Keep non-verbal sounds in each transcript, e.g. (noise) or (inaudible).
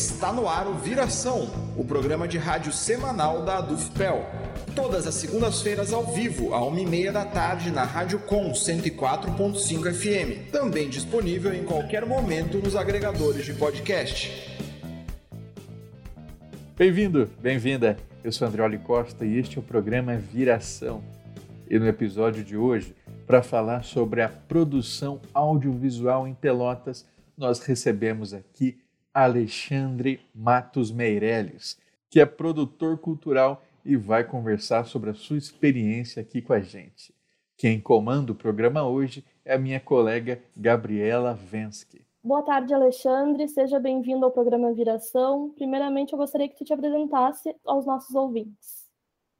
Está no ar o Viração, o programa de rádio semanal da Adufpel. Todas as segundas-feiras ao vivo, à uma e meia da tarde, na Rádio Com 104.5 FM. Também disponível em qualquer momento nos agregadores de podcast. Bem-vindo, bem-vinda. Eu sou Andrioli Costa e este é o programa Viração. E no episódio de hoje, para falar sobre a produção audiovisual em Pelotas, nós recebemos aqui Alexandre Matos Meirelles, que é produtor cultural e vai conversar sobre a sua experiência aqui com a gente. Quem comanda o programa hoje é a minha colega Gabriela Vensky. Boa tarde, Alexandre. Seja bem-vindo ao programa Viração. Primeiramente, eu gostaria que tu te apresentasse aos nossos ouvintes.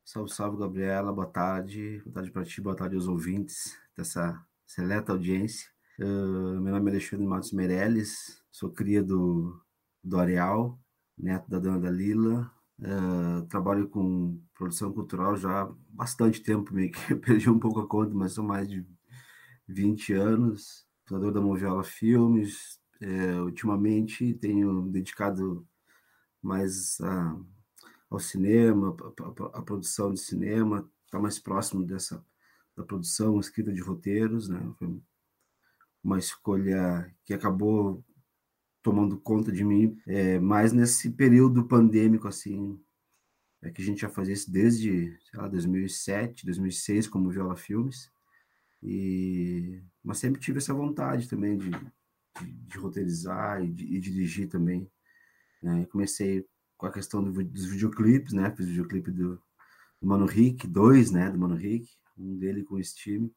Salve, salve, Gabriela. Boa tarde. Boa tarde para ti, boa tarde aos ouvintes dessa seleta audiência. Uh, meu nome é Alexandre Matos Meirelles, sou cria do, do Areal, neto da dona Dalila. Uh, trabalho com produção cultural já há bastante tempo, meio que (laughs) perdi um pouco a conta, mas são mais de 20 anos. Fundador da Moviola Filmes. Uh, ultimamente tenho dedicado mais a, ao cinema, a produção de cinema, está mais próximo dessa da produção, escrita de roteiros, né? Foi uma escolha que acabou tomando conta de mim, é, mais nesse período pandêmico, assim, é que a gente já fazia isso desde, sei lá, 2007, 2006, como Viola Filmes, e, mas sempre tive essa vontade também de, de, de roteirizar e, de, e dirigir também. Né? Comecei com a questão do, dos videoclipes, né? Fiz o videoclipe do, do Mano Rick, dois, né, do Mano Rick, um dele com o Steve,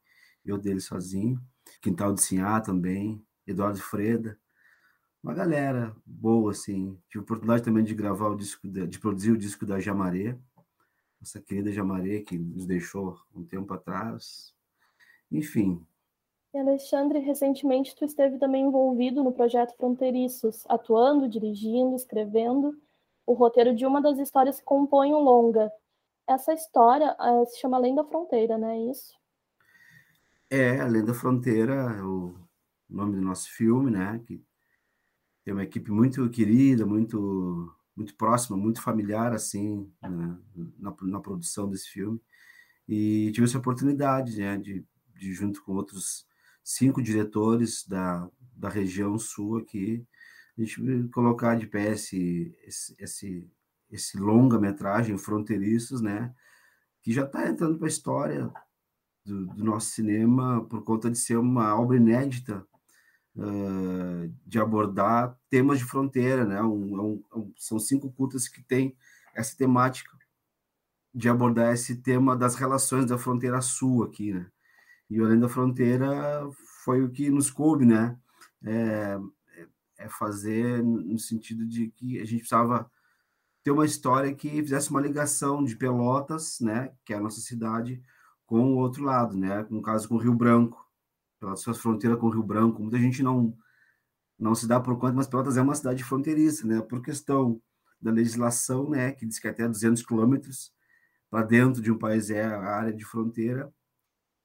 e o dele sozinho. Quintal de Sinhá também, Eduardo Freda, uma galera boa, assim. Tive a oportunidade também de gravar o disco, de, de produzir o disco da Jamaré, essa querida Jamaré que nos deixou um tempo atrás. Enfim. E Alexandre, recentemente tu esteve também envolvido no projeto Fronteiriços, atuando, dirigindo, escrevendo o roteiro de uma das histórias que compõem o longa, essa história uh, se chama Além da Fronteira, não é isso? É, Além da Fronteira é o nome do nosso filme, né? Que tem uma equipe muito querida, muito muito próxima, muito familiar, assim, né? na, na produção desse filme. E tive essa oportunidade, né? De, de junto com outros cinco diretores da, da região sul aqui, a gente colocar de pé esse, esse, esse longa-metragem Fronteiriços, né? Que já está entrando para a história do, do, nosso cinema por conta de ser uma obra inédita uh, de abordar temas de fronteira, né? Um, é é um, são cinco curtas que têm essa temática de abordar esse tema das relações da fronteira sul aqui, né? E Além da Fronteira foi o que nos coube, né? É, é fazer no sentido de que a gente precisava ter uma história que fizesse uma ligação de Pelotas, né, que é a nossa cidade, com o outro lado, né, no caso com o Rio Branco, pela sua fronteira com o Rio Branco. Muita gente não não se dá por conta, mas Pelotas é uma cidade fronteiriça, né, por questão da legislação, né, que diz que até 200 quilômetros para dentro de um país é a área de fronteira,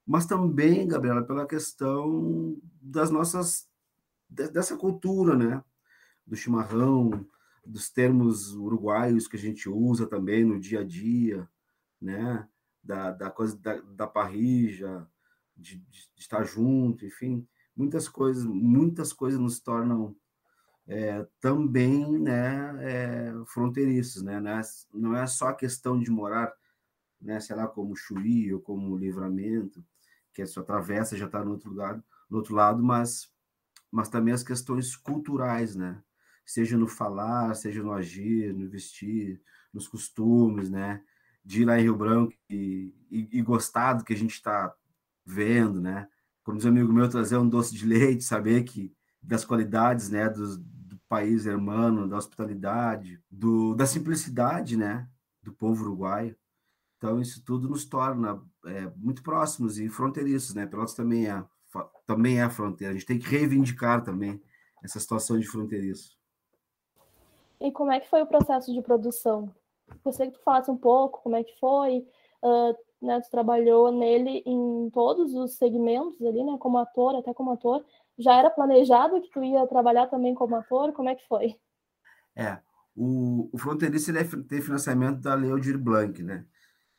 mas também, Gabriela, pela questão das nossas dessa cultura, né, do chimarrão, dos termos uruguaios que a gente usa também no dia a dia, né? Da, da coisa da, da parrija, de, de, de, estar junto, enfim, muitas coisas, muitas coisas nos tornam é, também, né, é, fronteiriços, né? Não é, não é só a questão de morar, né, sei lá, como Chuí ou como Livramento, que a sua travessa já está no outro lado, no outro lado, mas mas também as questões culturais, né? seja no falar, seja no agir, no vestir, nos costumes, né? De ir lá em Rio Branco e, e, e gostar do que a gente está vendo, né? Como diz um amigo meu, trazer um doce de leite, saber que das qualidades, né, do, do país hermano, da hospitalidade, do, da simplicidade, né, do povo uruguaio. Então, isso tudo nos torna é, muito próximos e fronteiriços, né? Pelotas também é, também é fronteira. A gente tem que reivindicar também essa situação de fronteiriço. E como é que foi o processo de produção? Gostaria que tu falasse um pouco como é que foi. Uh, né, tu trabalhou nele em todos os segmentos ali, né, como ator, até como ator. Já era planejado que tu ia trabalhar também como ator? Como é que foi? É, o, o fronteiriço ele é, tem financiamento da Lei Aldir Blanc, né?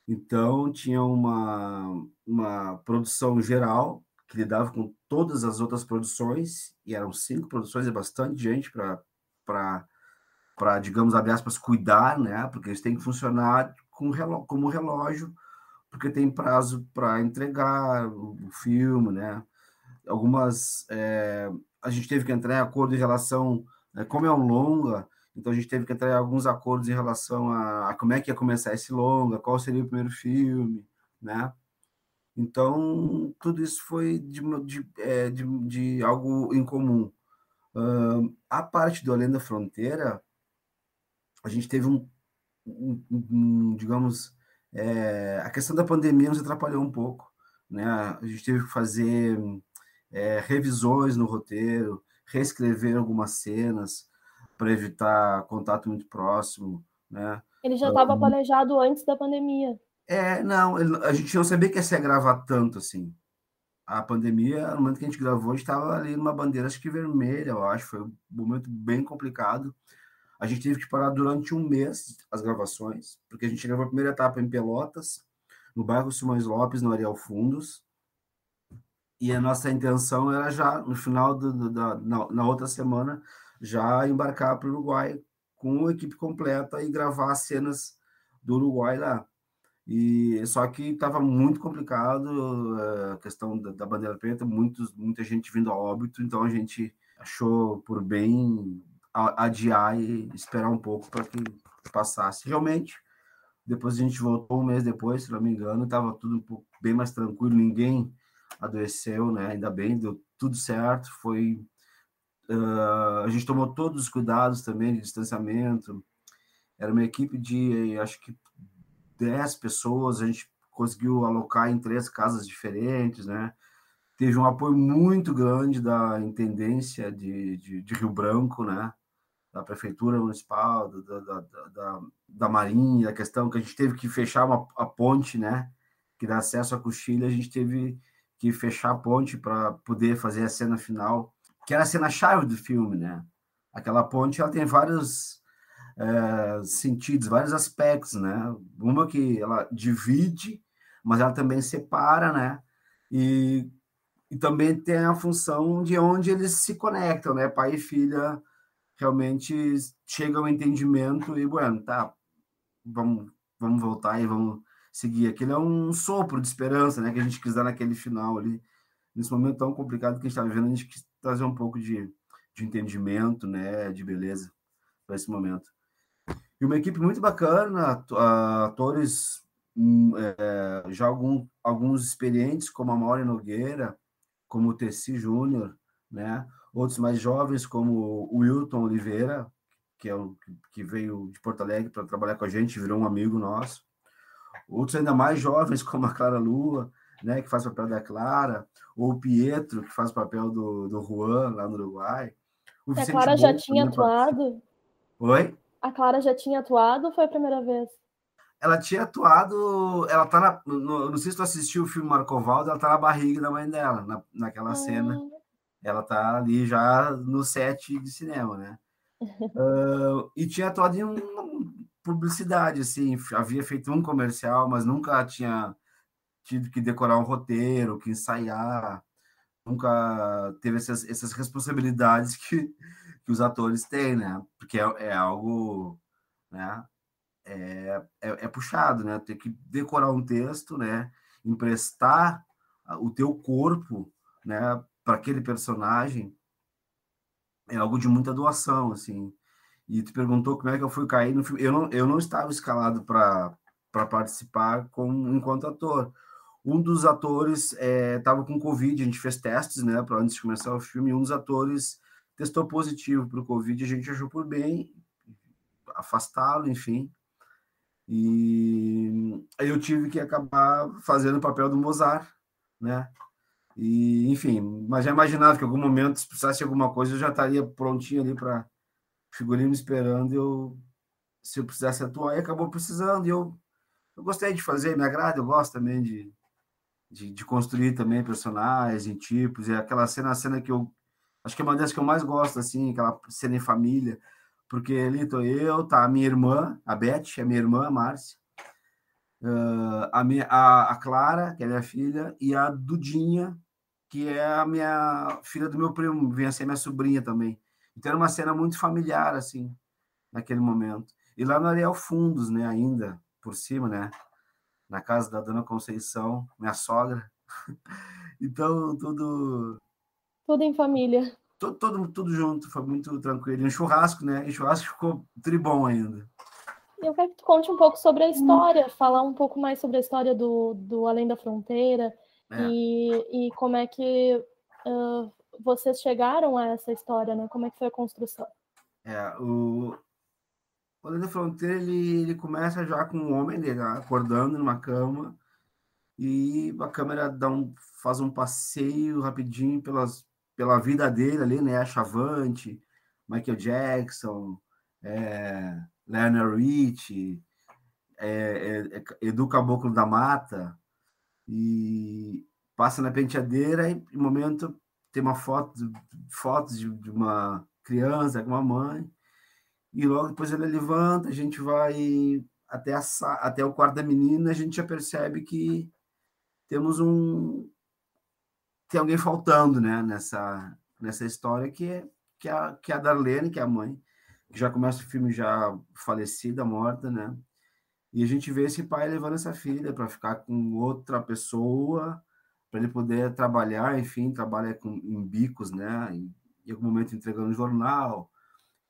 Então, tinha uma, uma produção geral que lidava com todas as outras produções, e eram cinco produções, é bastante gente para, digamos, abre aspas, cuidar, né? Porque eles têm que funcionar com como relógio, porque tem prazo para entregar o, o filme, né? Algumas. É, a gente teve que entrar em acordo em relação. Né, como é um longa, então a gente teve que entrar em alguns acordos em relação a, a como é que ia começar esse longa, qual seria o primeiro filme, né? Então, tudo isso foi de, de, é, de, de algo em. Uh, a parte do Além da Fronteira, a gente teve um, um, um digamos, é, a questão da pandemia nos atrapalhou um pouco. Né? A gente teve que fazer é, revisões no roteiro, reescrever algumas cenas para evitar contato muito próximo. Né? Ele já estava um, planejado antes da pandemia. É, não, a gente não sabia que ia ser gravar tanto assim. A pandemia, no momento que a gente gravou, a gente estava ali numa bandeira, acho que vermelha, eu acho, foi um momento bem complicado. A gente teve que parar durante um mês as gravações, porque a gente gravou a primeira etapa em Pelotas, no bairro Simões Lopes, no Ariel Fundos, e a nossa intenção era já, no final do, do, da na, na, outra semana, já embarcar para o Uruguai com a equipe completa e gravar as cenas do Uruguai lá. E só que estava muito complicado eh, a questão da, da, bandeira preta, muitos, muita gente vindo a óbito, então a gente achou por bem adiar e esperar um pouco para que passasse. Realmente, depois a gente voltou um mês depois, se não me engano, estava tudo um pouco, bem mais tranquilo, ninguém adoeceu, né? Ainda bem, deu tudo certo. Foi uh, a gente tomou todos os cuidados também de distanciamento. Era uma equipe de acho que 10 pessoas, a gente conseguiu alocar em três casas diferentes, né? Teve um apoio muito grande da intendência de, de, de Rio Branco, né? Da prefeitura municipal, da, da, da, da, Marinha, a questão que a gente teve que fechar uma, a ponte, né? Que dá acesso à coxilha, a gente teve que fechar a ponte para poder fazer a cena final, que era a cena chave do filme, né? Aquela ponte, ela tem vários é, sentidos, vários aspectos, né? Uma que ela divide, mas ela também separa, né? E, e também tem a função de onde eles se conectam, né? Pai e filha realmente chegam ao entendimento e, bueno, tá, vamos, vamos voltar e vamos seguir. Aquilo é um sopro de esperança, né? Que a gente quis dar naquele final ali, nesse momento tão complicado que a gente está vivendo, a gente quis trazer um pouco de, de entendimento, né? De beleza para esse momento. E uma equipe muito bacana, atores hum, é, já algum, alguns experientes, como a Mauri Nogueira, como o Tessi Júnior, né? Outros mais jovens, como o Wilton Oliveira, que, é o, que veio de Porto Alegre para trabalhar com a gente, virou um amigo nosso. Outros ainda mais jovens, (laughs) como a Clara Lua, né, que faz o papel da Clara, ou o Pietro, que faz o papel do, do Juan, lá no Uruguai. O a Clara já tinha atuado? Oi? A Clara já tinha atuado ou foi a primeira vez? Ela tinha atuado. Ela tá na. No, não sei se tu assistiu o filme Marcovaldo, ela tá na barriga da mãe dela, na, naquela ah. cena. Ela tá ali já no set de cinema, né? (laughs) uh, e tinha atuado em uma publicidade, assim. Havia feito um comercial, mas nunca tinha tido que decorar um roteiro, que ensaiar. Nunca teve essas, essas responsabilidades que que os atores têm, né? Porque é, é algo, né? É, é, é, puxado, né? Ter que decorar um texto, né? Emprestar o teu corpo, né? Para aquele personagem é algo de muita doação, assim. E tu perguntou como é que eu fui cair no filme. Eu não, eu não estava escalado para participar como enquanto ator. Um dos atores estava é, com Covid, a gente fez testes, né, para antes de começar o filme, e um dos atores testou positivo para o Covid, a gente achou por bem afastá-lo, enfim. E aí eu tive que acabar fazendo o papel do Mozart, né? E, enfim, mas já imaginava que em algum momento, se precisasse de alguma coisa, eu já estaria prontinho ali para figurino esperando eu se eu precisasse atuar, e acabou precisando. E eu, eu gostei de fazer, me agrada, eu gosto também de, de, de construir também personagens tipos. E aquela cena, a cena que eu Acho que é uma das que eu mais gosto, assim, aquela cena em família. porque ali tô eu, tá a minha irmã, a Beth, a minha irmã, a Márcia, a, minha, a, a Clara, que é minha filha, e a Dudinha, que é a minha filha do meu primo, vem a ser minha sobrinha também. Então era uma cena muito familiar, assim, naquele momento. E lá no Ariel Fundos, né, ainda, por cima, né, na casa da Dona Conceição, minha sogra. (laughs) então, tudo... Tudo em família. Tudo, tudo, tudo junto, foi muito tranquilo. E um churrasco, né, e churrasco ficou tribom ainda. Eu quero que tu conte um pouco sobre a história, hum. falar um pouco mais sobre a história do, do Além da Fronteira, é. E, e como é que uh, vocês chegaram a essa história, né? Como é que foi a construção? É, o, Além da Fronteira, ele, ele começa já com um homem dele, acordando numa cama, e a câmera dá um, faz um passeio rapidinho pelas, pela vida dele ali, né? Chavante, Michael Jackson, é, Leonard Rich, é, é, é, Edu Caboclo da Mata, e passa na penteadeira e, no momento, tem uma foto, fotos de, de uma criança com uma mãe, e logo depois ele levanta, a gente vai até, a, até o quarto da menina, a gente já percebe que temos um tem alguém faltando, né, nessa nessa história que é que é a, que é a Darlene, que é a mãe, que já começa o filme já falecida, morta, né? E a gente vê esse pai levando essa filha para ficar com outra pessoa, para ele poder trabalhar, enfim, trabalha com, em bicos, né? Em, em algum momento entregando jornal,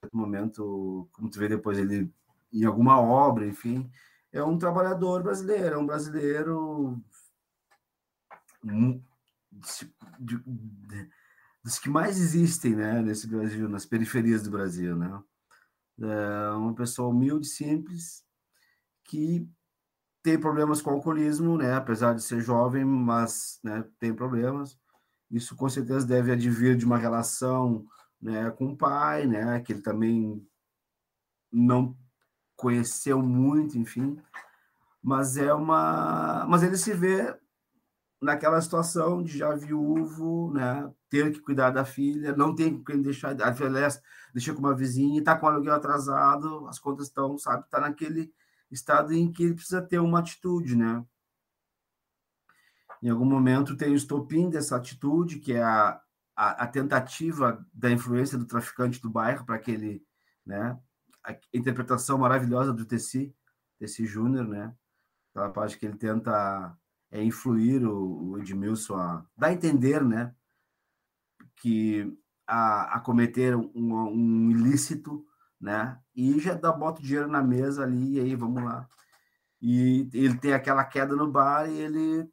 em algum momento, como tu vê depois, ele em alguma obra, enfim. É um trabalhador brasileiro, é um brasileiro dos que mais existem, né, nesse Brasil, nas periferias do Brasil, né? É uma pessoa humilde, simples, que tem problemas com alcoolismo, né? Apesar de ser jovem, mas né, tem problemas. Isso com certeza deve advir de uma relação né, com o pai, né? Que ele também não conheceu muito, enfim. Mas é uma, mas ele se vê naquela situação de já viúvo, né? Ter que cuidar da filha, não tem quem deixar, a filha deixa com uma vizinha, está com o aluguel atrasado, as contas estão, sabe, está naquele estado em que ele precisa ter uma atitude, né? Em algum momento tem o estopim dessa atitude, que é a, a, a tentativa da influência do traficante do bairro para aquele, né? A interpretação maravilhosa do Tessi, Tessi Júnior, né? Aquela parte que ele tenta é, influir o, o Edmilson a dar a entender, né? Que a, a cometer um, um ilícito né? E já dá, bota o dinheiro na mesa ali, e aí vamos lá. E ele tem aquela queda no bar e ele.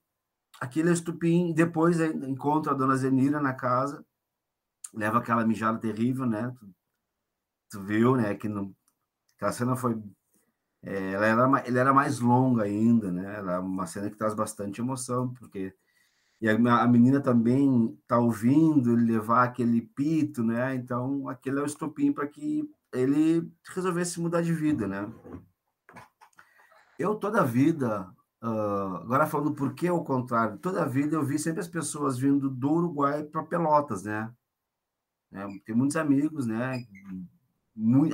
Aquele é estupim, depois encontra a dona Zenira na casa, leva aquela mijada terrível, né? Tu, tu viu, né? Que não, aquela cena foi. É, ela era, ele era mais longa ainda, né? Ela é uma cena que traz bastante emoção, porque. E a, menina também tá ouvindo ele levar aquele pito, né? Então, aquele é o estupim para que ele resolvesse mudar de vida, né? Eu toda a vida, uh, agora falando por que o contrário, toda a vida eu vi sempre as pessoas vindo do Uruguai para Pelotas, né? É, tem muitos amigos, né?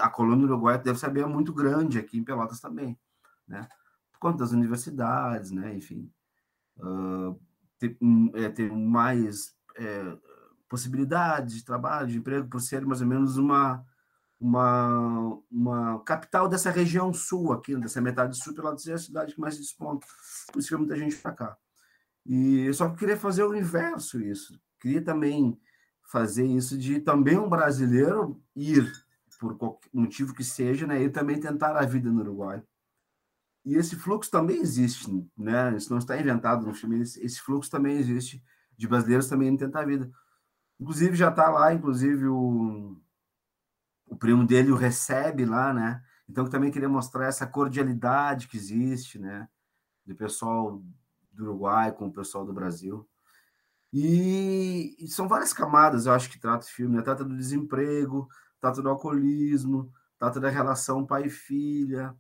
A colônia do Uruguai deve saber é muito grande aqui em Pelotas também, né? Por conta das universidades, né? Enfim, uh, tem, é, mais é, possibilidades de trabalho, de emprego, por ser mais ou menos uma uma, uma capital dessa região sul aqui, dessa metade sul, pela é a cidade que mais desponta. Por isso que muita gente para cá. E eu só queria fazer o inverso isso. Queria também fazer isso de também um brasileiro ir, por qualquer motivo que seja, né, e também tentar a vida no Uruguai. E esse fluxo também existe, né? Isso não está inventado no filme, esse fluxo também existe de brasileiros também tentar a vida. Inclusive já está lá, inclusive o primo dele o recebe lá, né? Então, também queria mostrar essa cordialidade que existe, né? Do pessoal do Uruguai com o pessoal do Brasil. E, e são várias camadas, eu acho, que trata o filme, né? Trata do desemprego, trata do alcoolismo, trata da relação pai e filha,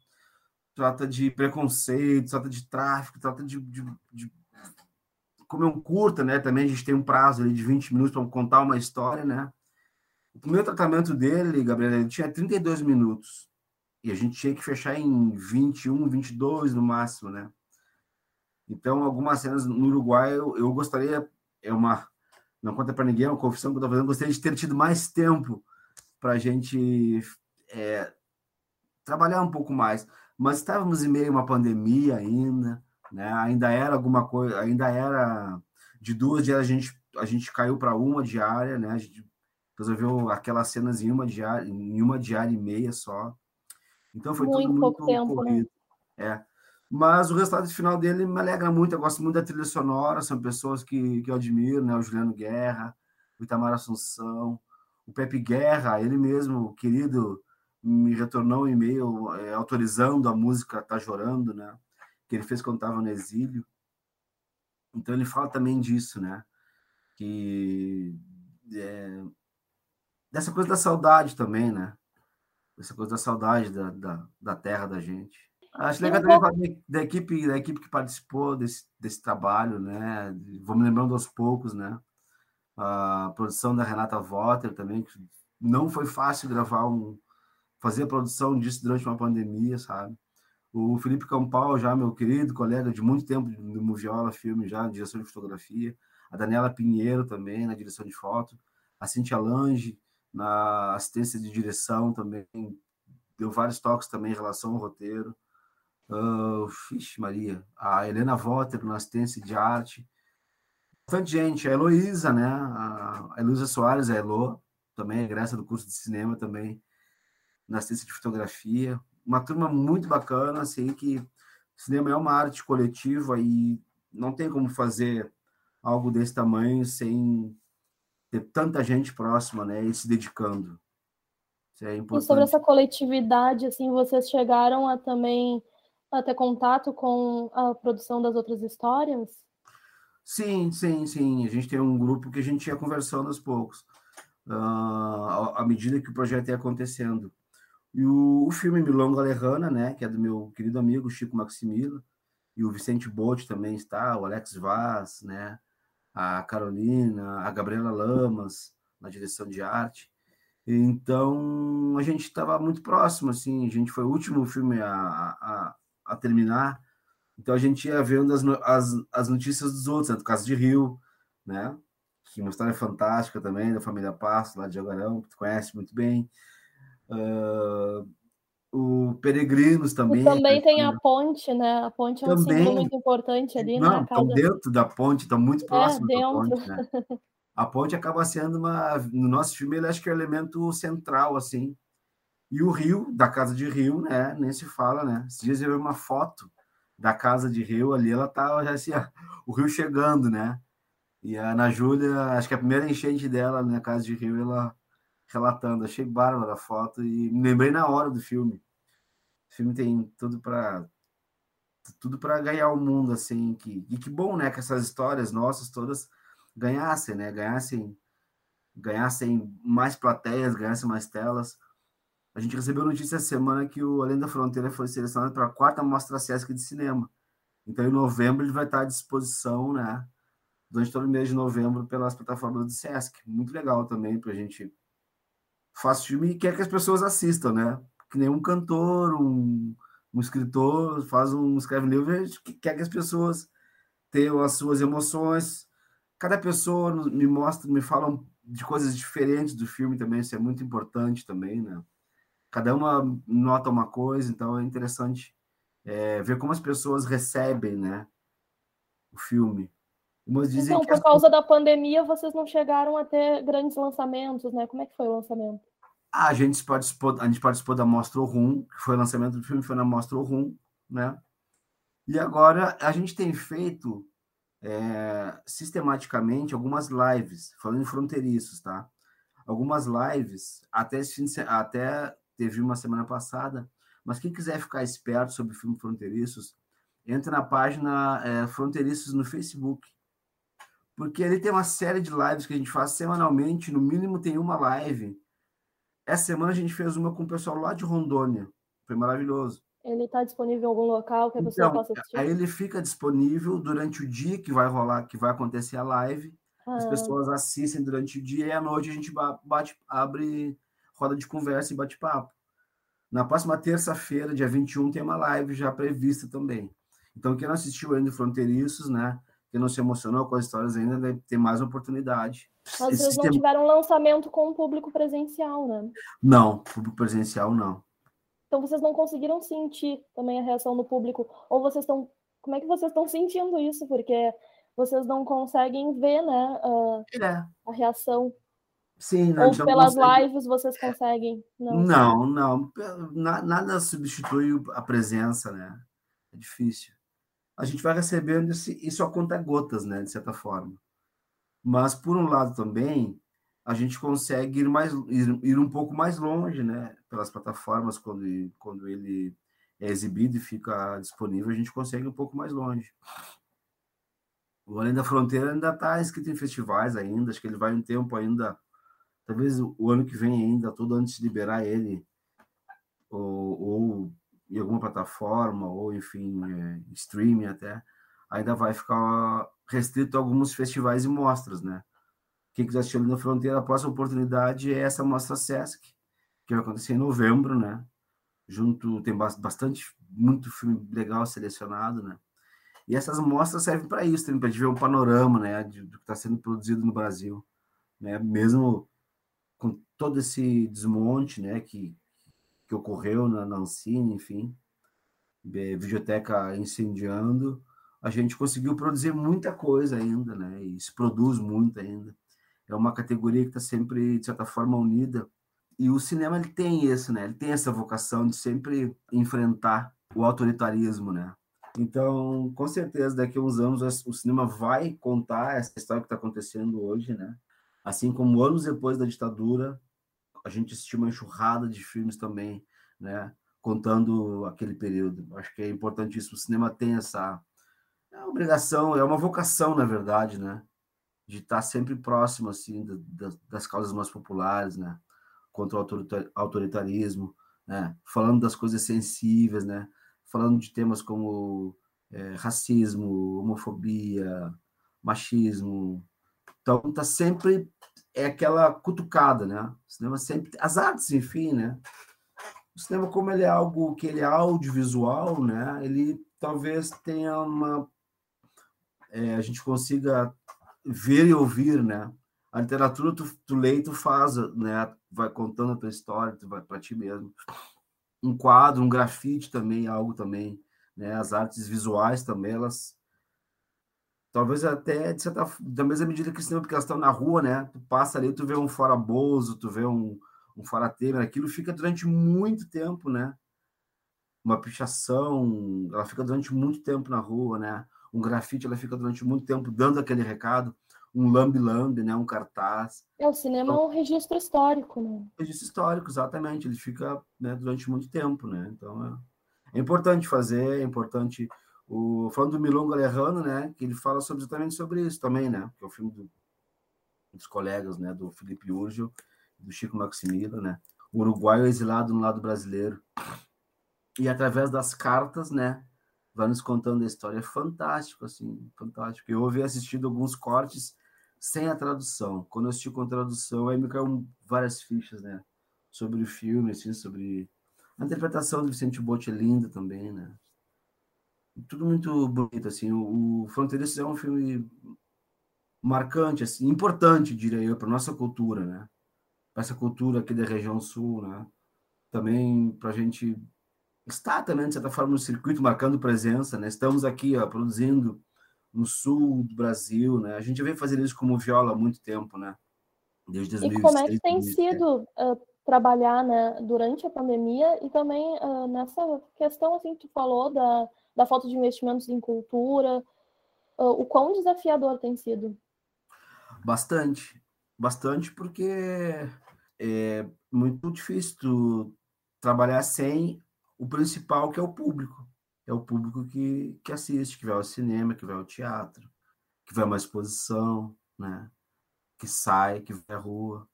trata de preconceito, trata de tráfico, trata de, de, de como é um curta, né? Também a gente tem um prazo ali de 20 minutos para contar uma história, né? O primeiro tratamento dele, Gabriel, ele tinha 32 minutos. E a gente tinha que fechar em 21, 22 no máximo, né? Então, algumas cenas no Uruguai eu, eu gostaria, é uma, não conta para ninguém, é uma confissão que eu estou fazendo, gostaria de ter tido mais tempo para a gente é, trabalhar um pouco mais. Mas estávamos em meio a uma pandemia ainda, né? Ainda era alguma coisa, ainda era de duas dias a gente a gente caiu para uma diária, né? A gente resolveu aquelas cenas em uma diária, em uma diária e meia só. Então foi muito tudo muito tempo, né? corrido. Né? É. Mas o resultado final dele me alegra muito. Eu gosto muito da trilha sonora, são pessoas que, que eu admiro, né? O Juliano Guerra, o Itamar Assunção, o Pepe Guerra, ele mesmo, querido, me retornou um e-mail é, autorizando a música Tá Chorando, né? Que ele fez quando estava no exílio. Então ele fala também disso, né? Que é, dessa coisa da saudade também, né? essa coisa da saudade da, da, da terra da gente. Acho legal também falar da equipe, da equipe que participou desse, desse trabalho, né? Vou me lembrando aos poucos, né? A produção da Renata Votter também, que não foi fácil gravar um, fazer a produção disso durante uma pandemia, sabe? O Felipe Campal, já meu querido colega de muito tempo no Moviola Filme, já, na direção de fotografia. A Daniela Pinheiro também, na direção de foto. A Cintia Lange, na assistência de direção também, deu vários toques também em relação ao roteiro. Uh, Maria, a Helena Votter na assistência de arte. Bastante gente, a Heloísa, né? A Heloísa Soares, a Elo, também egressa do curso de cinema também, na assistência de fotografia. Uma turma muito bacana, assim, que cinema é uma arte coletiva e não tem como fazer algo desse tamanho sem ter tanta gente próxima, né, e se dedicando. Isso é importante. E sobre essa coletividade, assim, vocês chegaram a também a ter contato com a produção das outras histórias? Sim, sim, sim. A gente tem um grupo que a gente ia conversando aos poucos, uh, à medida que o projeto ia acontecendo. E o, o filme Milonga Lerrana, né, que é do meu querido amigo Chico Maximila, e o Vicente Botti também está, o Alex Vaz, né, a Carolina, a Gabriela Lamas na direção de arte. Então a gente estava muito próximo, assim, a gente foi o último filme a, a, a terminar, então a gente ia vendo as, as, as notícias dos outros, né, do caso de Rio, né? Que uma história fantástica também, da família Passo, lá de Jaguarão, que tu conhece muito bem. Uh, o Peregrinos também. E também tem a ponte, né? A ponte é um também, símbolo muito importante ali, não, né? Estão dentro da ponte, estão muito é, próximo é, da ponte, né? (laughs) A ponte acaba sendo uma. No nosso filme, ele acho que é o elemento central, assim. E o rio, da casa de rio, né? Nem se fala, né? Esses dias eu vi uma foto da casa de rio ali, ela tava já assim, o rio chegando, né? E a Ana Júlia, acho que a primeira enchente dela na casa de rio, ela relatando. Achei bárbara a foto e me lembrei na hora do filme. O filme tem tudo para tudo para ganhar o mundo assim, que e que bom, né, que essas histórias nossas todas ganhassem, né? Ganhassem ganhassem mais plateias, ganhassem mais telas. A gente recebeu notícia essa semana que o Além da Fronteira foi selecionado para a quarta mostra Sesc de cinema. Então, em novembro, ele vai estar à disposição, né? Durante todo o mês de novembro, pelas plataformas do Sesc. Muito legal também para a gente faz filme e quer que as pessoas assistam, né? Que nem um cantor, um, um escritor faz um escreve um livro que quer que as pessoas tenham as suas emoções. Cada pessoa me mostra, me fala de coisas diferentes do filme também, isso é muito importante também, né? Cada uma nota uma coisa, então é interessante é, ver como as pessoas recebem, né? O filme. Umas dizem então, por as... causa da pandemia, vocês não chegaram a ter grandes lançamentos, né? Como é que foi o lançamento? Ah, a gente participou, a gente participou da Mostra Rum, que foi o lançamento do filme, foi na Mostra Rum, né? E agora a gente tem feito é, sistematicamente algumas lives, falando em fronteiriços, tá? Algumas lives, até, até teve uma semana passada, mas quem quiser ficar esperto sobre o filme Fronteiriços, entra na página é, Fronteiriços no Facebook porque ali tem uma série de lives que a gente faz semanalmente, no mínimo tem uma live. Essa semana a gente fez uma com o pessoal lá de Rondônia, foi maravilhoso. Ele está disponível em algum local que a pessoa então, possa assistir? Aí ele fica disponível durante o dia que vai rolar, que vai acontecer a live. ah. as pessoas assistem durante o dia e à noite a gente bate, abre roda de conversa e bate-papo. Na próxima terça-feira, dia 21, tem uma live já prevista também. Então, quem não assistiu ainda Fronteiriços, né? Quem não se emocionou com as histórias ainda, deve ter mais oportunidade. Mas vocês não tiveram lançamento com o público presencial, né? Não, público presencial não. Então vocês não conseguiram sentir também a reação do público? Ou vocês estão. Como é que vocês estão sentindo isso? Porque vocês não conseguem ver, né? A, é. a reação. Sim, Ou pelas consegue... lives vocês conseguem? Não, não, não. Nada substitui a presença, né? É difícil. A gente vai recebendo isso a conta gotas, né? De certa forma. Mas, por um lado também, a gente consegue ir, mais, ir, ir um pouco mais longe, né? Pelas plataformas, quando, quando ele é exibido e fica disponível, a gente consegue um pouco mais longe. O Além da Fronteira ainda está inscrito em festivais ainda, acho que ele vai um tempo ainda, talvez o ano que vem ainda, todo antes de liberar ele, ou, ou em alguma plataforma, ou enfim, é, streaming até, ainda vai ficar restrito a alguns festivais e mostras, né? Quem quiser assistir ali na Fronteira, a próxima oportunidade é essa mostra Sesc, que vai acontecer em novembro, né? Junto, tem bastante, muito filme legal selecionado, né? E essas mostras servem para isso, para a gente ver um panorama, né, de, do que está sendo produzido no Brasil, né? Mesmo com todo esse desmonte, né, que, que ocorreu na, na Ancine, enfim, videoteca incendiando, a gente conseguiu produzir muita coisa ainda, né? E se produz muito ainda. É uma categoria que está sempre, de certa forma, unida. E o cinema ele tem isso, né? Ele tem essa vocação de sempre enfrentar o autoritarismo, né? Então, com certeza, daqui a uns anos o cinema vai contar essa história que está acontecendo hoje, né? Assim como anos depois da ditadura, a gente assistiu uma enxurrada de filmes também, né? Contando aquele período. Acho que é importantíssimo. O cinema tem essa é obrigação, é uma vocação, na verdade, né? De estar sempre próximo, assim, das, das causas mais populares, né? Contra o autoritarismo, né? Falando das coisas sensíveis, né? Falando de temas como é, racismo, homofobia, machismo. Então, tá sempre é aquela cutucada, né? O cinema sempre as artes, enfim, né? O cinema como ele é algo que ele é audiovisual, né? Ele talvez tenha uma é, a gente consiga ver e ouvir, né? A literatura tu, tu lê e tu faz, né? Vai contando a tua história, tu vai para ti mesmo. Um quadro, um grafite também, algo também, né? As artes visuais também, elas talvez até de certa da mesma medida que o cinema, porque elas estão na rua, né? Tu passa ali, tu vê um fora Bozo, tu vê um, um fora Temer, aquilo fica durante muito tempo, né? Uma pichação, ela fica durante muito tempo na rua, né? um grafite, ela fica durante muito tempo dando aquele recado, um lambi-lambi, né, um cartaz. É, o cinema então, é um registro histórico, né? Registro histórico, exatamente, ele fica né, durante muito tempo, né? Então é, é importante fazer, é importante o falando do Milongo Alejandro, né, que ele fala sobre, exatamente sobre isso também, né, que é o filme do, dos colegas, né, do Felipe Urgel, do Chico Maximila, né, o uruguaio exilado no lado brasileiro. E através das cartas, né, vai nos contando a história. É fantástico, assim, fantástico. Eu ouvi assistido alguns cortes sem a tradução. Quando eu assisti com tradução, aí me caiu várias fichas, né? Sobre o filme, assim, sobre a interpretação do Vicente Botti é linda também, né? Tudo muito bonito, assim. O, o é um filme marcante, assim, importante, diria eu, para nossa cultura, né? Para essa cultura aqui da região sul, né? Também para a gente está também, de certa forma, no circuito, marcando presença. Né? Estamos aqui ó, produzindo no sul do Brasil. Né? A gente vem fazendo isso como viola há muito tempo, né? desde 2006. E como é que tem sido uh, trabalhar né, durante a pandemia e também uh, nessa questão assim, que tu falou da, da falta de investimentos em cultura, uh, o quão desafiador tem sido? Bastante, bastante, porque é muito difícil trabalhar sem o principal que é o público. É o público que, que assiste, que vai ao cinema, que vai ao teatro, que vai a uma exposição, né? que sai, que vai à rua.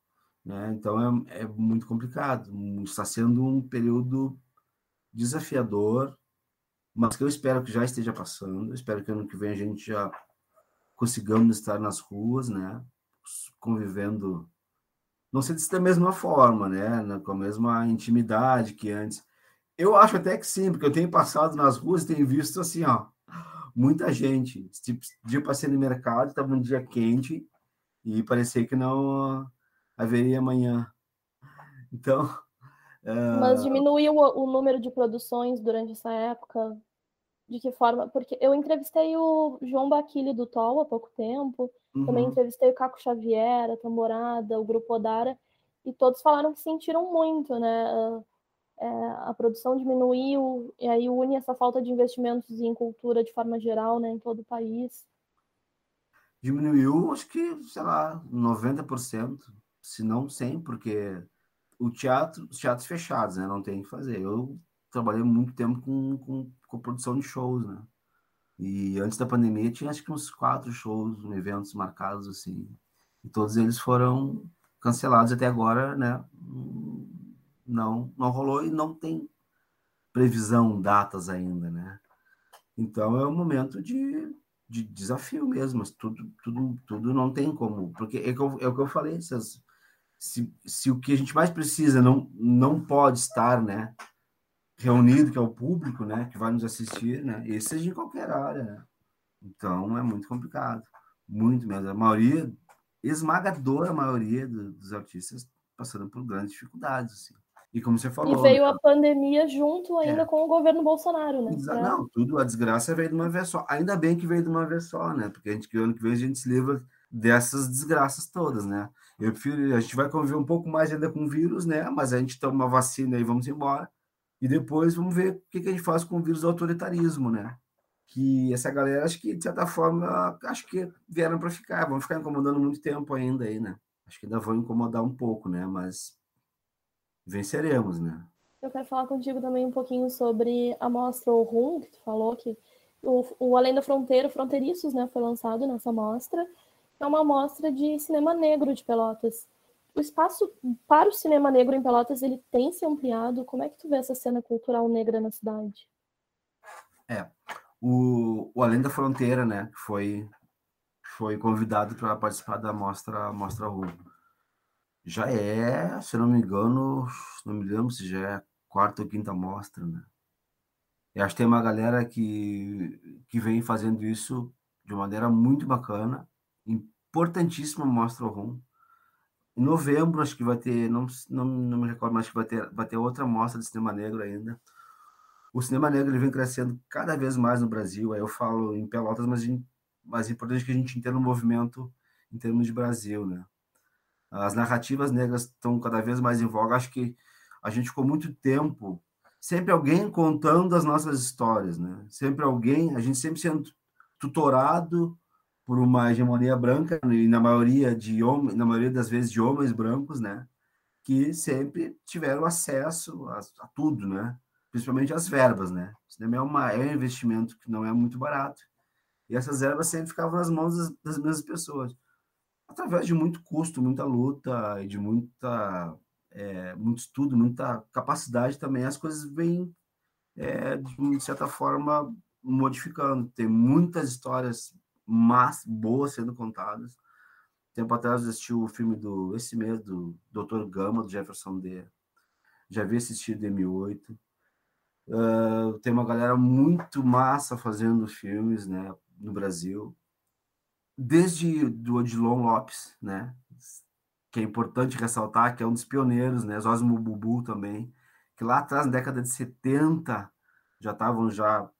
Né? Então é, é muito complicado. Está sendo um período desafiador, mas que eu espero que já esteja passando. Espero que ano que vem a gente já consigamos estar nas ruas, né? Convivendo, não sei se da mesma forma, né? Com a mesma intimidade que antes. Eu acho até que sim, porque eu tenho passado nas ruas e tenho visto assim, ó, muita gente. Tipo, dia passei no mercado, estava um dia quente e parecia que não haveria amanhã. Então. Mas diminuiu o, o número de produções durante essa época? De que forma? Porque eu entrevistei o João Baquilho do Tol há pouco tempo, uhum. também entrevistei o Caco Xavier, a Tamborada, o Grupo Odara, e todos falaram que sentiram muito, né? É, a produção diminuiu, e aí une essa falta de investimentos em cultura de forma geral, né, em todo o país. Diminuiu, acho que, sei lá, 90%, se não 100%, porque o teatro, os teatros fechados, né, não tem o que fazer. Eu trabalhei muito tempo com, com, com produção de shows, né, e antes da pandemia tinha acho que uns quatro shows, eventos marcados, assim, e todos eles foram cancelados até agora, né, não, não rolou e não tem previsão, datas ainda, né? Então é um momento de, de desafio mesmo, mas tudo, tudo, tudo não tem como, porque é, que eu, é o que eu falei, se, se, se o que a gente mais precisa não, não pode estar, né, reunido, que é o público, né, que vai nos assistir, né, e seja em qualquer área, né? Então é muito complicado, muito mesmo. A maioria, esmagadora maioria do, dos artistas passando por grandes dificuldades, assim. E como você falou. E veio né? a pandemia junto ainda é. com o governo Bolsonaro, né? Exa não, tudo, a desgraça veio de uma vez só. Ainda bem que veio de uma vez só, né? Porque a gente, ano que vem, a gente se livra dessas desgraças todas, né? Eu prefiro, a gente vai conviver um pouco mais ainda com o vírus, né? Mas a gente toma uma vacina e vamos embora. E depois vamos ver o que, a gente faz com o vírus do autoritarismo, né? Que essa galera, acho que, de certa forma, acho que vieram para ficar. Vão ficar incomodando muito tempo ainda aí, né? Acho que ainda vão incomodar um pouco, né? Mas venceremos, né? Eu quero falar contigo também um pouquinho sobre a mostra Rum, que tu falou que o, o Além da Fronteira, Fronteiriços, né, foi lançado nessa mostra. É uma mostra de cinema negro de Pelotas. O espaço para o cinema negro em Pelotas, ele tem se ampliado. Como é que tu vê essa cena cultural negra na cidade? É, o, o Além da Fronteira, né, foi foi convidado para participar da mostra Mostra Rum já é, se não me engano, não me lembro se já é quarta ou quinta mostra, né? Eu acho que tem uma galera que, que vem fazendo isso de maneira muito bacana, importantíssima mostra o RUM. Em novembro, acho que vai ter, não, não, não me recordo, mas acho que vai ter, vai ter outra mostra de cinema negro ainda. O cinema negro ele vem crescendo cada vez mais no Brasil. Aí eu falo em Pelotas, mas, mas é importante que a gente entenda o movimento em termos de Brasil, né? As narrativas negras estão cada vez mais em voga. Acho que a gente ficou muito tempo sempre alguém contando as nossas histórias, né? Sempre alguém, a gente sempre sendo tutorado por uma hegemonia branca e na maioria de homens, na maioria das vezes de homens brancos, né? Que sempre tiveram acesso a, a tudo, né? Principalmente as verbas, né? O cinema é, uma, é um investimento que não é muito barato. E essas verbas sempre ficavam nas mãos das, das mesmas pessoas através de muito custo, muita luta e de muita, é, muito estudo, muita capacidade também, as coisas vêm, é, de certa forma, modificando. Tem muitas histórias mas, boas sendo contadas. Tempo atrás assisti o filme do, esse mês, do Dr. Gama, do Jefferson D. Já havia assistido M8. Uh, tem uma galera muito massa fazendo filmes né, no Brasil desde do Odilon Lopes, né? Que é importante ressaltar que é um dos pioneiros, né? Zosimo Bubu também, que lá atrás, na década de 70, já estavam já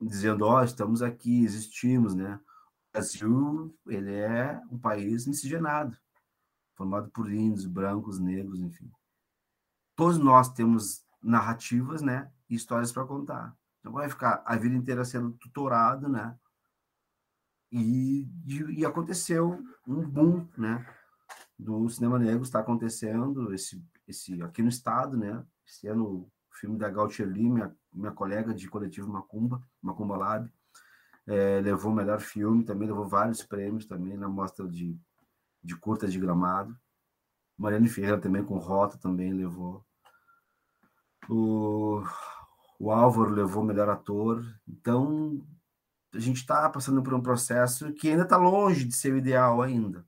dizendo, ó, oh, estamos aqui, existimos, né? Brasil, ele é um país miscigenado, formado por índios, brancos, negros, enfim. Todos nós temos narrativas, né? E histórias para contar. Então vai ficar a vida inteira sendo tutorado, né? E, e, aconteceu um boom, né? Do cinema negro está acontecendo esse, esse aqui no estado, né? Esse ano o filme da Gautier Lee, minha, minha colega de coletivo Macumba, Macumba Lab, é, levou o melhor filme, também levou vários prêmios também na mostra de, de curtas de Gramado. Mariane Ferreira também com Rota também levou. O, o Álvaro levou o melhor ator. Então a gente está passando por um processo que ainda está longe de ser o ideal ainda.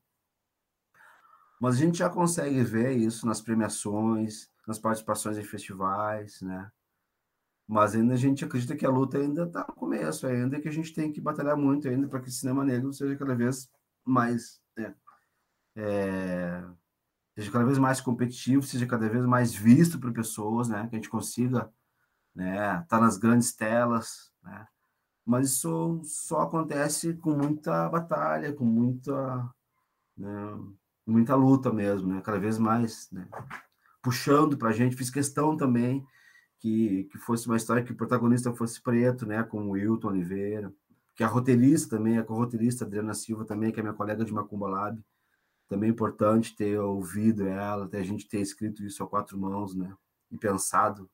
Mas a gente já consegue ver isso nas premiações, nas participações em festivais, né? Mas ainda a gente acredita que a luta ainda está no começo, ainda que a gente tem que batalhar muito ainda para que o cinema negro seja cada vez mais né? é, seja cada vez mais competitivo, seja cada vez mais visto por pessoas, né? Que a gente consiga, né? Tá nas grandes telas, né? Mas isso só acontece com muita batalha, com muita, né? muita luta mesmo, né? Cada vez mais, né? Puxando para a gente, fiz questão também que, que fosse uma história que o protagonista fosse preto, né? Com o Wilton Oliveira, que a roteirista também, a co-roteirista Adriana Silva também, que é minha colega de Macumba Lab, também é importante ter ouvido ela, até a gente ter escrito isso a quatro mãos, né? E pensado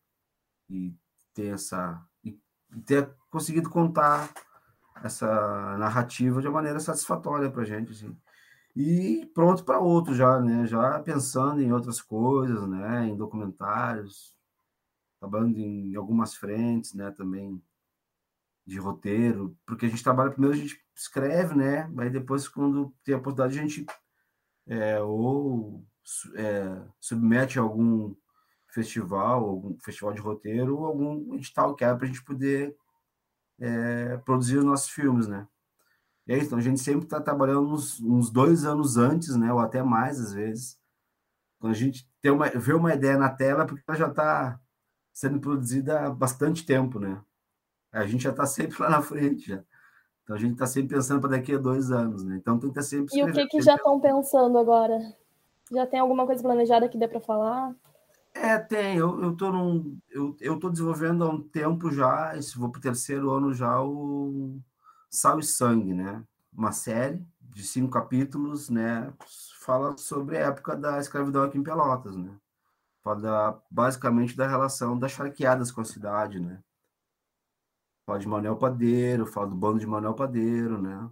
e ter essa e ter conseguido contar essa narrativa de uma maneira satisfatória para a gente, assim. E pronto para outro já, né? Já pensando em outras coisas, né? Em documentários, trabalhando em algumas frentes, né? Também de roteiro, porque a gente trabalha primeiro a gente escreve, né? Aí depois quando tem a oportunidade a gente é, ou é, submete a algum festival, algum festival de roteiro, ou algum edital que é para a gente poder é, produzir os nossos filmes, né? E é isso, então a gente sempre está trabalhando uns, uns, dois anos antes, né? Ou até mais, às vezes. Quando a gente tem uma, vê uma ideia na tela, porque ela já está sendo produzida há bastante tempo, né? A gente já está sempre lá na frente, já. Então a gente está sempre pensando para daqui a dois anos, né? Então tem que estar sempre. E o que, que já estão pensando agora? Já tem alguma coisa planejada que dê para falar? É, tem. Eu, eu tô num. Eu, eu tô desenvolvendo há um tempo já, esse vou para o terceiro ano já, o Sal e Sangue, né? Uma série de cinco capítulos, né? Fala sobre a época da escravidão aqui em Pelotas, né? Da, basicamente da relação das charqueadas com a cidade, né? Fala de Manuel Padeiro, fala do bando de Manuel Padeiro, né?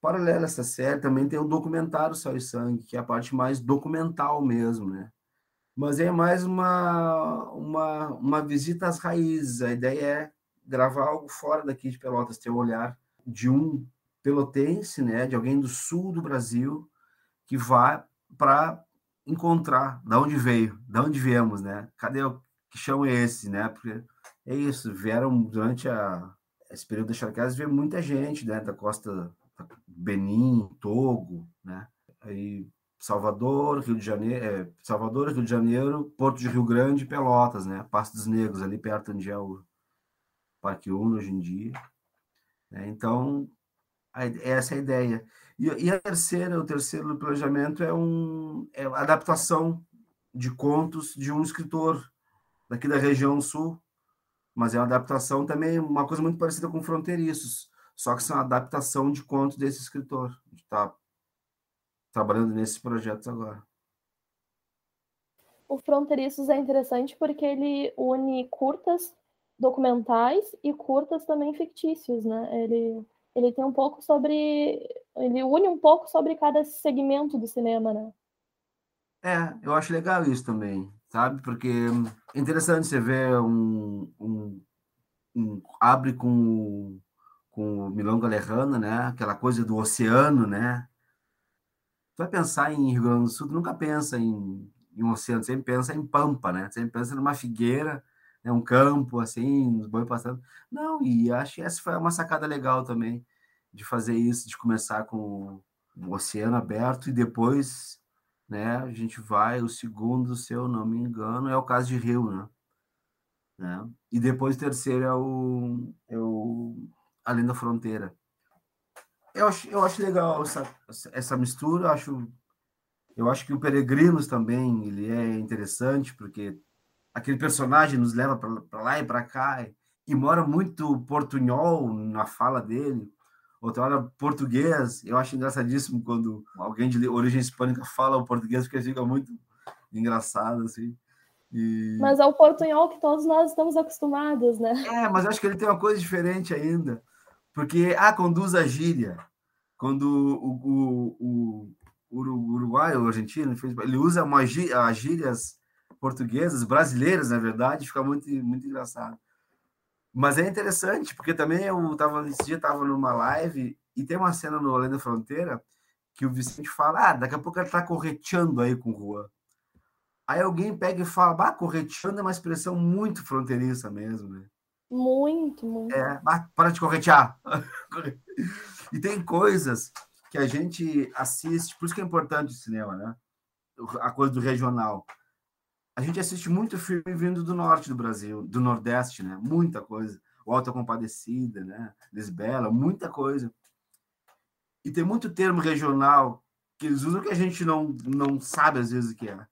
Paralelo a essa série, também tem o documentário Sal e Sangue, que é a parte mais documental mesmo, né? Mas é mais uma, uma, uma visita às raízes. A ideia é gravar algo fora daqui de Pelotas, ter o olhar de um pelotense, né, de alguém do sul do Brasil, que vai para encontrar da onde veio, da onde viemos, né? Cadê o que chão é esse, né? Porque é isso, vieram durante a, esse período da charqueadas, veio muita gente, né, da costa Benin, Togo, né, aí Salvador, Rio de Janeiro, é, Salvador, Rio de Janeiro, Porto de Rio Grande, Pelotas, né, Passo dos Negros, ali perto onde é o Parque Uno hoje em dia. Né, então, a, essa é a ideia. E, e, a terceira, o terceiro planejamento é, um, é a adaptação de contos de um escritor daqui da região sul, mas é uma adaptação também, uma coisa muito parecida com Fronteiriços, só que são adaptação de contos desse escritor. Está trabalhando nesses projetos agora. O Fronteiriços é interessante porque ele une curtas documentais e curtas também fictícios, né? Ele, ele tem um pouco sobre. Ele une um pouco sobre cada segmento do cinema, né? É, eu acho legal isso também sabe? Porque é interessante você ver um, um, um abre com com o Milonga Lerrana, né? Aquela coisa do oceano, né? Tu vai pensar em Rio Grande do Sul, tu nunca pensa em, em um oceano, sempre pensa em pampa, né? Sempre pensa numa figueira, né? um campo, assim, os boi passando. Não, e acho que essa foi uma sacada legal também, de fazer isso, de começar com o oceano aberto e depois né? A gente vai, o segundo, se eu não me engano, é o caso de Rio, né? né? E depois o terceiro é o, é o Além da Fronteira. Eu acho, eu acho legal essa, essa mistura, eu acho, eu acho que o Peregrinos também ele é interessante, porque aquele personagem nos leva para lá e para cá, e mora muito portunhol na fala dele, outra hora português. Eu acho engraçadíssimo quando alguém de origem hispânica fala o português, porque fica muito engraçado, assim. E... Mas é o portunhol que todos nós estamos acostumados, né? É, mas acho que ele tem uma coisa diferente ainda. Porque, ah, conduz a gíria. Quando o, o, o, o Uruguai, o argentino, ele usa uma as gírias portuguesas, brasileiras, na verdade, fica muito, muito engraçado. Mas é interessante, porque também eu tava, esse dia estava numa live e tem uma cena no Além da Fronteira que o Vicente fala: ah, daqui a pouco ele está correteando aí com o Juan. Aí alguém pega e fala: bah, correteando é uma expressão muito fronteiriça mesmo, né? Muito, muito. É, para de corretear. (laughs) e tem coisas que a gente assiste, por isso que é importante o cinema, né? A coisa do regional. A gente assiste muito filme vindo do norte do Brasil, do nordeste, né? Muita coisa. O Alta Compadecida, né? Lisbela, muita coisa. E tem muito termo regional que eles usam que a gente não, não sabe às vezes o que é.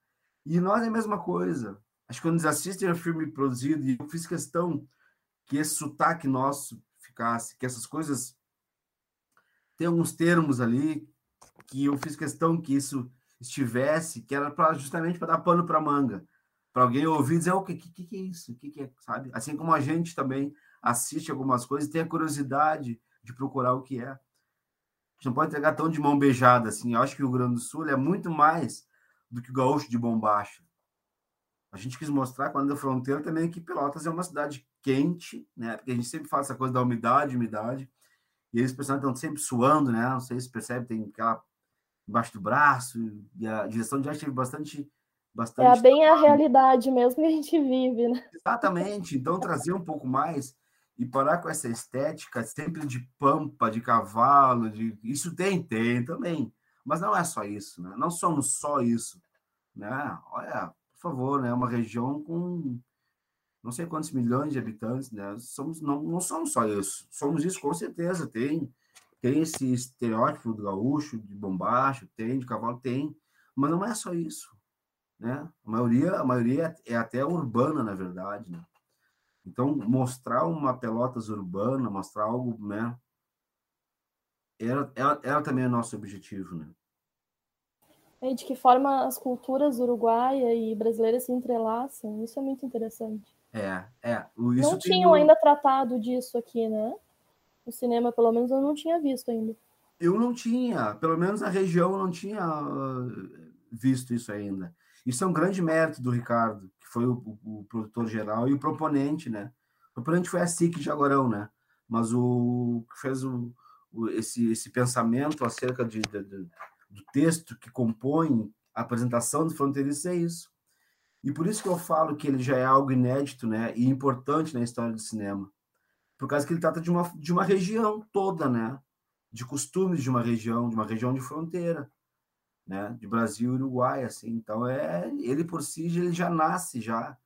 E nós é a mesma coisa. Acho que quando eles assistem um filme produzido, e eu fiz questão que esse sotaque nosso ficasse, que essas coisas. Tem alguns termos ali que eu fiz questão que isso estivesse, que era pra, justamente para dar pano para manga. Para alguém ouvir e dizer, o que, que, que é isso? O que, que é, sabe? Assim como a gente também assiste algumas coisas e tem a curiosidade de procurar o que é. A gente não pode entregar tão de mão beijada assim. Eu acho que o Rio Grande do Sul é muito mais do que o gaúcho de bombacha. A gente quis mostrar, quando da fronteira, também que Pelotas é uma cidade quente, né? Porque a gente sempre fala essa coisa da umidade, umidade. E eles, pessoal, estão sempre suando, né? Não sei se percebe, tem aquela embaixo do braço. E a direção de arte teve bastante. Bastante é bem a realidade mesmo que a gente vive, né? Exatamente. Então, trazer um pouco mais e parar com essa estética sempre de pampa, de cavalo, de isso tem, tem também. Mas não é só isso, né? Não somos só isso, né? Olha, por favor, né? Uma região com não sei quantos milhões de habitantes, né? Somos não, não somos só isso. Somos isso com certeza. Tem tem esse estereótipo do gaúcho, de bombacho, tem de cavalo, tem, mas não é só isso, né? A maioria, a maioria é até urbana, na verdade, né? Então, mostrar uma Pelotas urbana, mostrar algo, né? Era, era, era também o nosso objetivo, né? E de que forma as culturas uruguaia e brasileira se entrelaçam, isso é muito interessante. É, é. Isso não tinham ainda tratado disso aqui, né? No cinema, pelo menos, eu não tinha visto ainda. Eu não tinha, pelo menos na região, eu não tinha ah, visto isso ainda. Isso é um grande mérito do Ricardo, que foi o, o, o produtor geral e o proponente, né? O proponente foi a SIC de Agorão, né? Mas o que fez o, esse, esse pensamento acerca de, de, de, do texto que compõe a apresentação do fronteiriço é isso. E por isso que eu falo que ele já é algo inédito né, e importante na história do cinema. Por causa que ele trata de uma, de uma região toda, né? De costumes de uma região, de uma região de fronteira, né? De Brasil e Uruguai, assim. Então, é, ele por si, ele já nasce, já.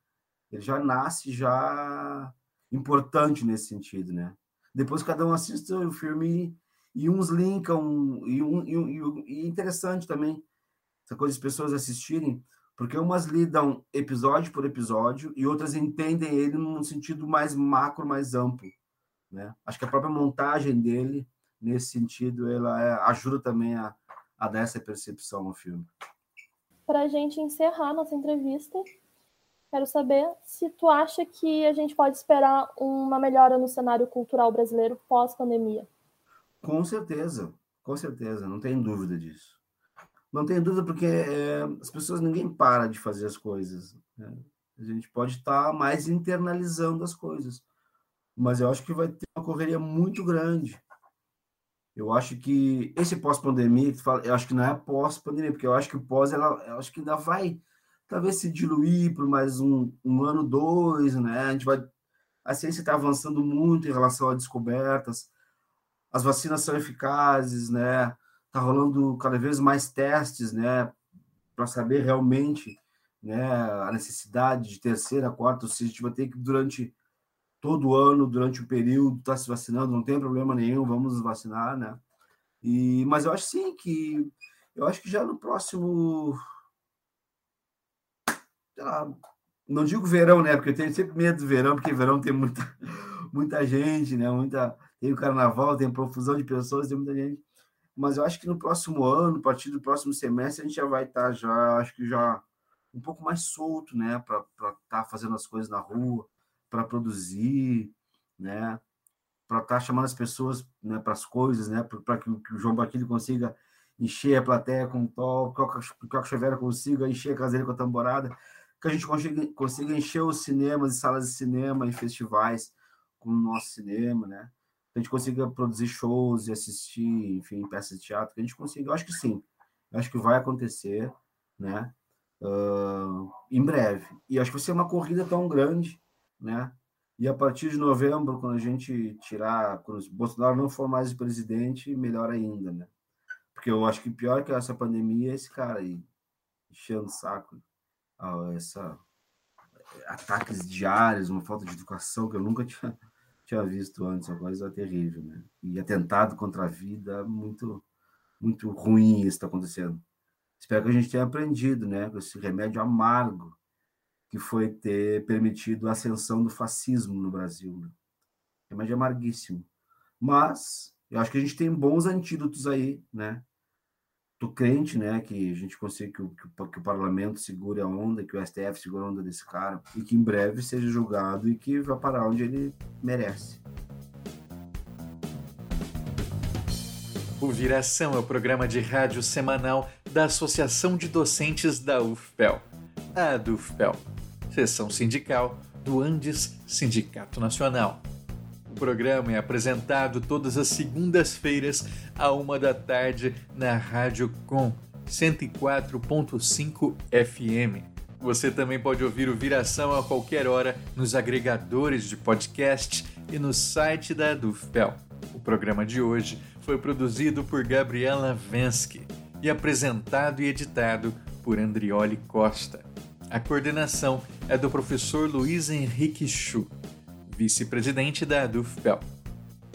Ele já nasce, já importante nesse sentido, né? Depois cada um assiste o filme e uns linkam, e, um, e, e interessante também, essa coisa de pessoas assistirem, porque umas lidam episódio por episódio e outras entendem ele num sentido mais macro, mais amplo. Né? Acho que a própria montagem dele, nesse sentido, ela é, ajuda também a, a dar essa percepção ao filme. Para a gente encerrar nossa entrevista, Quero saber se tu acha que a gente pode esperar uma melhora no cenário cultural brasileiro pós-pandemia. Com certeza, com certeza, não tem dúvida disso. Não tem dúvida porque é, as pessoas, ninguém para de fazer as coisas. Né? A gente pode estar mais internalizando as coisas, mas eu acho que vai ter uma correria muito grande. Eu acho que esse pós-pandemia, eu acho que não é pós-pandemia, porque eu acho que o pós, ela, eu acho que ainda vai talvez se diluir por mais um, um ano, dois, né? A gente vai, a ciência está avançando muito em relação a descobertas, as vacinas são eficazes, né? Tá rolando cada vez mais testes, né? Para saber realmente, né? A necessidade de terceira, quarta, ou seja, a gente vai ter que durante todo ano, durante o período, estar tá se vacinando, não tem problema nenhum, vamos nos vacinar, né? E, mas eu acho sim que eu acho que já no próximo lá, não digo verão, né? Porque eu tenho sempre medo do verão, porque verão tem muita, (laughs) muita gente, né? Muita, tem o carnaval, tem profusão de pessoas, tem muita gente. Mas eu acho que no próximo ano, a partir do próximo semestre, a gente já vai estar já, acho que já um pouco mais solto, né? Para estar tá fazendo as coisas na rua, para produzir, né? Para estar tá chamando as pessoas né, para as coisas, né? Para que, que o João Baquilho consiga encher a plateia com top, que o Chavera consiga encher a caseira com a tamborada que a gente consiga, consiga encher os cinemas e salas de cinema e festivais com o nosso cinema, né? Que a gente consiga produzir shows e assistir, enfim, peças de teatro, que a gente consiga. Eu acho que sim. Eu acho que vai acontecer, né? Uh, em breve. E acho que vai ser uma corrida tão grande, né? E a partir de novembro, quando a gente tirar, quando o Bolsonaro não for mais presidente, melhor ainda, né? Porque eu acho que pior que essa pandemia é esse cara aí, enchendo o saco. Ah, essa ataques diários, uma falta de educação que eu nunca tinha, (laughs) tinha visto antes, uma coisa terrível, né? E atentado contra a vida, muito, muito ruim isso está acontecendo. Espero que a gente tenha aprendido, né, com esse remédio amargo que foi ter permitido a ascensão do fascismo no Brasil. Né? Remédio amarguíssimo. Mas eu acho que a gente tem bons antídotos aí, né? Tô crente, né, que a gente consiga que o, que o parlamento segure a onda, que o STF segure a onda desse cara e que em breve seja julgado e que vá parar onde ele merece. O Viração é o programa de rádio semanal da Associação de Docentes da UFPEL, a DUFPEL, seção sindical do Andes Sindicato Nacional. O programa é apresentado todas as segundas-feiras, à uma da tarde, na Rádio Com 104.5 FM. Você também pode ouvir o Viração a qualquer hora nos agregadores de podcast e no site da Dufpel. O programa de hoje foi produzido por Gabriela Vensky e apresentado e editado por Andrioli Costa. A coordenação é do professor Luiz Henrique Chu vice-presidente da DUFPEL.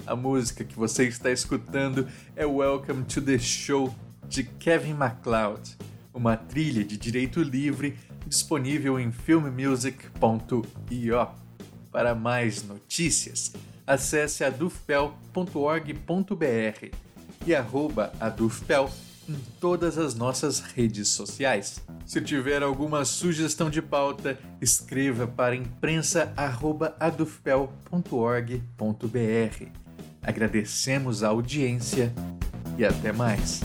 A música que você está escutando é Welcome to the Show de Kevin MacLeod, uma trilha de direito livre disponível em filmmusic.io. Para mais notícias, acesse adufpel.org.br e arroba adufpel em todas as nossas redes sociais. Se tiver alguma sugestão de pauta, escreva para imprensa@adufpel.org.br. Agradecemos a audiência e até mais.